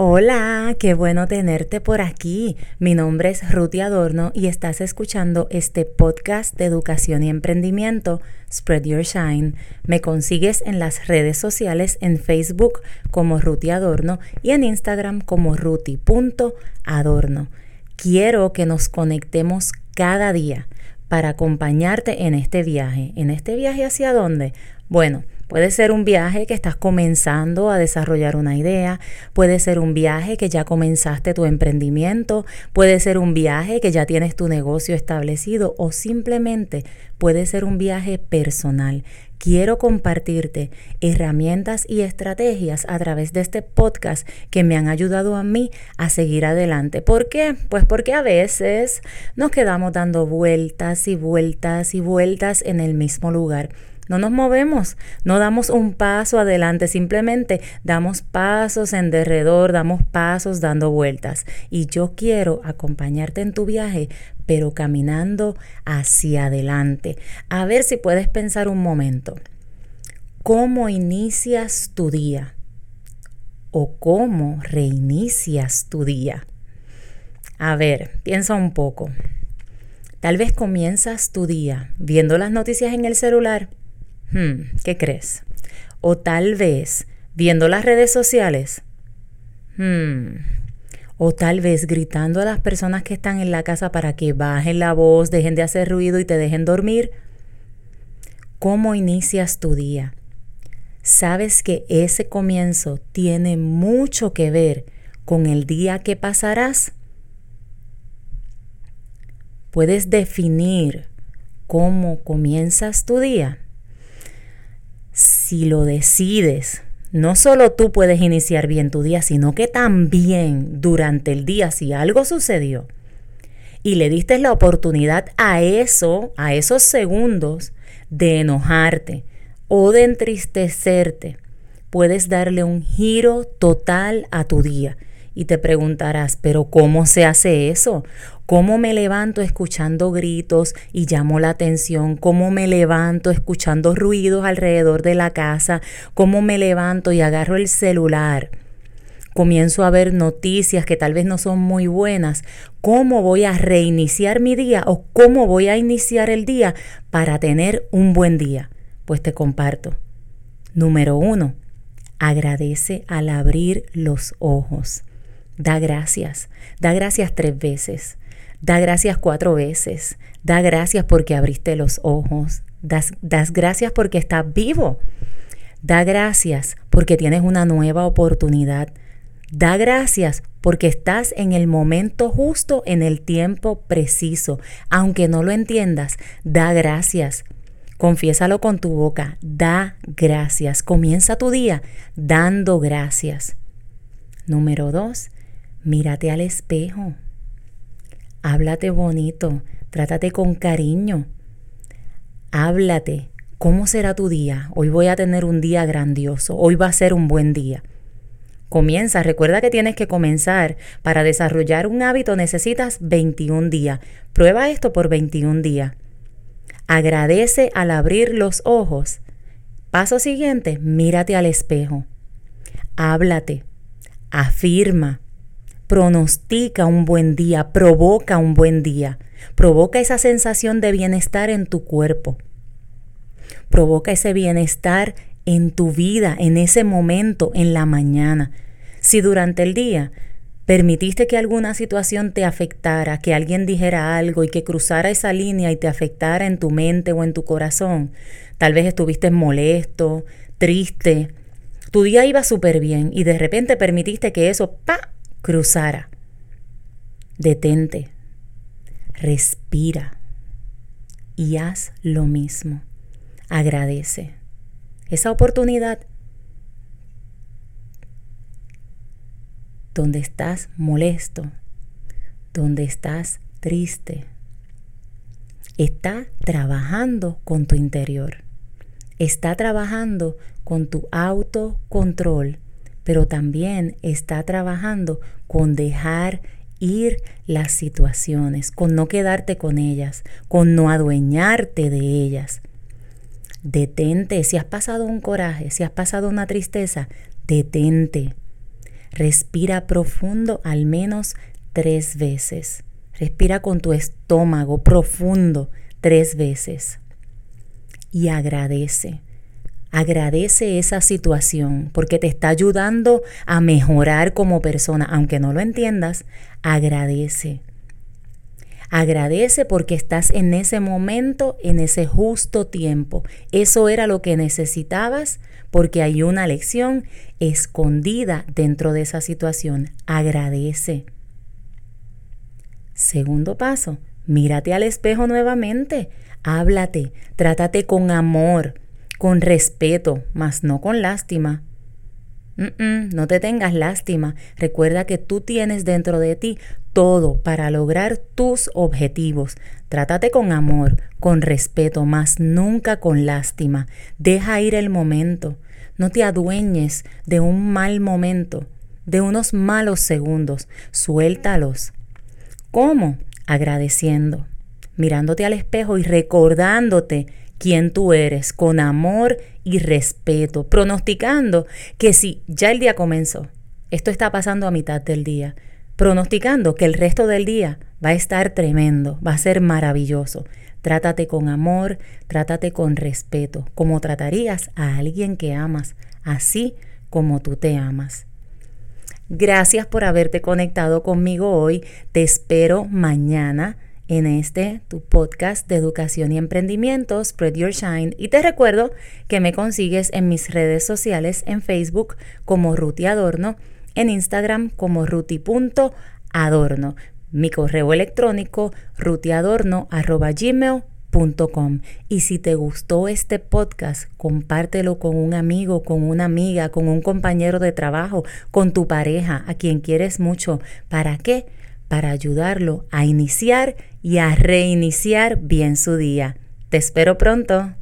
Hola, qué bueno tenerte por aquí. Mi nombre es Ruti Adorno y estás escuchando este podcast de educación y emprendimiento, Spread Your Shine. Me consigues en las redes sociales en Facebook como Ruti Adorno y en Instagram como ruti.adorno. Quiero que nos conectemos cada día para acompañarte en este viaje. ¿En este viaje hacia dónde? Bueno, Puede ser un viaje que estás comenzando a desarrollar una idea, puede ser un viaje que ya comenzaste tu emprendimiento, puede ser un viaje que ya tienes tu negocio establecido o simplemente puede ser un viaje personal. Quiero compartirte herramientas y estrategias a través de este podcast que me han ayudado a mí a seguir adelante. ¿Por qué? Pues porque a veces nos quedamos dando vueltas y vueltas y vueltas en el mismo lugar no nos movemos, no damos un paso adelante, simplemente damos pasos en derredor, damos pasos dando vueltas. Y yo quiero acompañarte en tu viaje, pero caminando hacia adelante. A ver si puedes pensar un momento. ¿Cómo inicias tu día? ¿O cómo reinicias tu día? A ver, piensa un poco. Tal vez comienzas tu día viendo las noticias en el celular Hmm, ¿Qué crees? O tal vez viendo las redes sociales. Hmm, o tal vez gritando a las personas que están en la casa para que bajen la voz, dejen de hacer ruido y te dejen dormir. ¿Cómo inicias tu día? Sabes que ese comienzo tiene mucho que ver con el día que pasarás. ¿Puedes definir cómo comienzas tu día? Si lo decides, no solo tú puedes iniciar bien tu día, sino que también durante el día, si algo sucedió y le diste la oportunidad a eso, a esos segundos, de enojarte o de entristecerte, puedes darle un giro total a tu día. Y te preguntarás, pero ¿cómo se hace eso? cómo me levanto escuchando gritos y llamo la atención, cómo me levanto escuchando ruidos alrededor de la casa, cómo me levanto y agarro el celular. Comienzo a ver noticias que tal vez no son muy buenas. ¿Cómo voy a reiniciar mi día o cómo voy a iniciar el día para tener un buen día? Pues te comparto. Número uno, agradece al abrir los ojos. Da gracias. Da gracias tres veces. Da gracias cuatro veces. Da gracias porque abriste los ojos. Das, das gracias porque estás vivo. Da gracias porque tienes una nueva oportunidad. Da gracias porque estás en el momento justo, en el tiempo preciso. Aunque no lo entiendas, da gracias. Confiésalo con tu boca. Da gracias. Comienza tu día dando gracias. Número dos, mírate al espejo háblate bonito, trátate con cariño, háblate. ¿Cómo será tu día? Hoy voy a tener un día grandioso, hoy va a ser un buen día. Comienza, recuerda que tienes que comenzar. Para desarrollar un hábito necesitas 21 días. Prueba esto por 21 días. Agradece al abrir los ojos. Paso siguiente, mírate al espejo. Háblate. Afirma pronostica un buen día, provoca un buen día, provoca esa sensación de bienestar en tu cuerpo, provoca ese bienestar en tu vida, en ese momento, en la mañana. Si durante el día permitiste que alguna situación te afectara, que alguien dijera algo y que cruzara esa línea y te afectara en tu mente o en tu corazón, tal vez estuviste molesto, triste, tu día iba súper bien y de repente permitiste que eso, pa, cruzara. Detente, respira y haz lo mismo. Agradece esa oportunidad donde estás molesto, donde estás triste. Está trabajando con tu interior. Está trabajando con tu autocontrol pero también está trabajando con dejar ir las situaciones, con no quedarte con ellas, con no adueñarte de ellas. Detente, si has pasado un coraje, si has pasado una tristeza, detente. Respira profundo al menos tres veces. Respira con tu estómago profundo tres veces. Y agradece. Agradece esa situación porque te está ayudando a mejorar como persona. Aunque no lo entiendas, agradece. Agradece porque estás en ese momento, en ese justo tiempo. Eso era lo que necesitabas porque hay una lección escondida dentro de esa situación. Agradece. Segundo paso, mírate al espejo nuevamente. Háblate, trátate con amor con respeto, mas no con lástima. no te tengas lástima. Recuerda que tú tienes dentro de ti todo para lograr tus objetivos. Trátate con amor, con respeto, mas nunca con lástima. Deja ir el momento. No te adueñes de un mal momento, de unos malos segundos. Suéltalos. ¿Cómo? Agradeciendo, mirándote al espejo y recordándote quién tú eres, con amor y respeto, pronosticando que si ya el día comenzó, esto está pasando a mitad del día, pronosticando que el resto del día va a estar tremendo, va a ser maravilloso. Trátate con amor, trátate con respeto, como tratarías a alguien que amas, así como tú te amas. Gracias por haberte conectado conmigo hoy. Te espero mañana en este tu podcast de educación y emprendimiento, Spread Your Shine. Y te recuerdo que me consigues en mis redes sociales, en Facebook como Ruti Adorno, en Instagram como ruti.adorno, mi correo electrónico rutiadorno.gmail.com Y si te gustó este podcast, compártelo con un amigo, con una amiga, con un compañero de trabajo, con tu pareja, a quien quieres mucho. ¿Para qué? Para ayudarlo a iniciar y a reiniciar bien su día. Te espero pronto.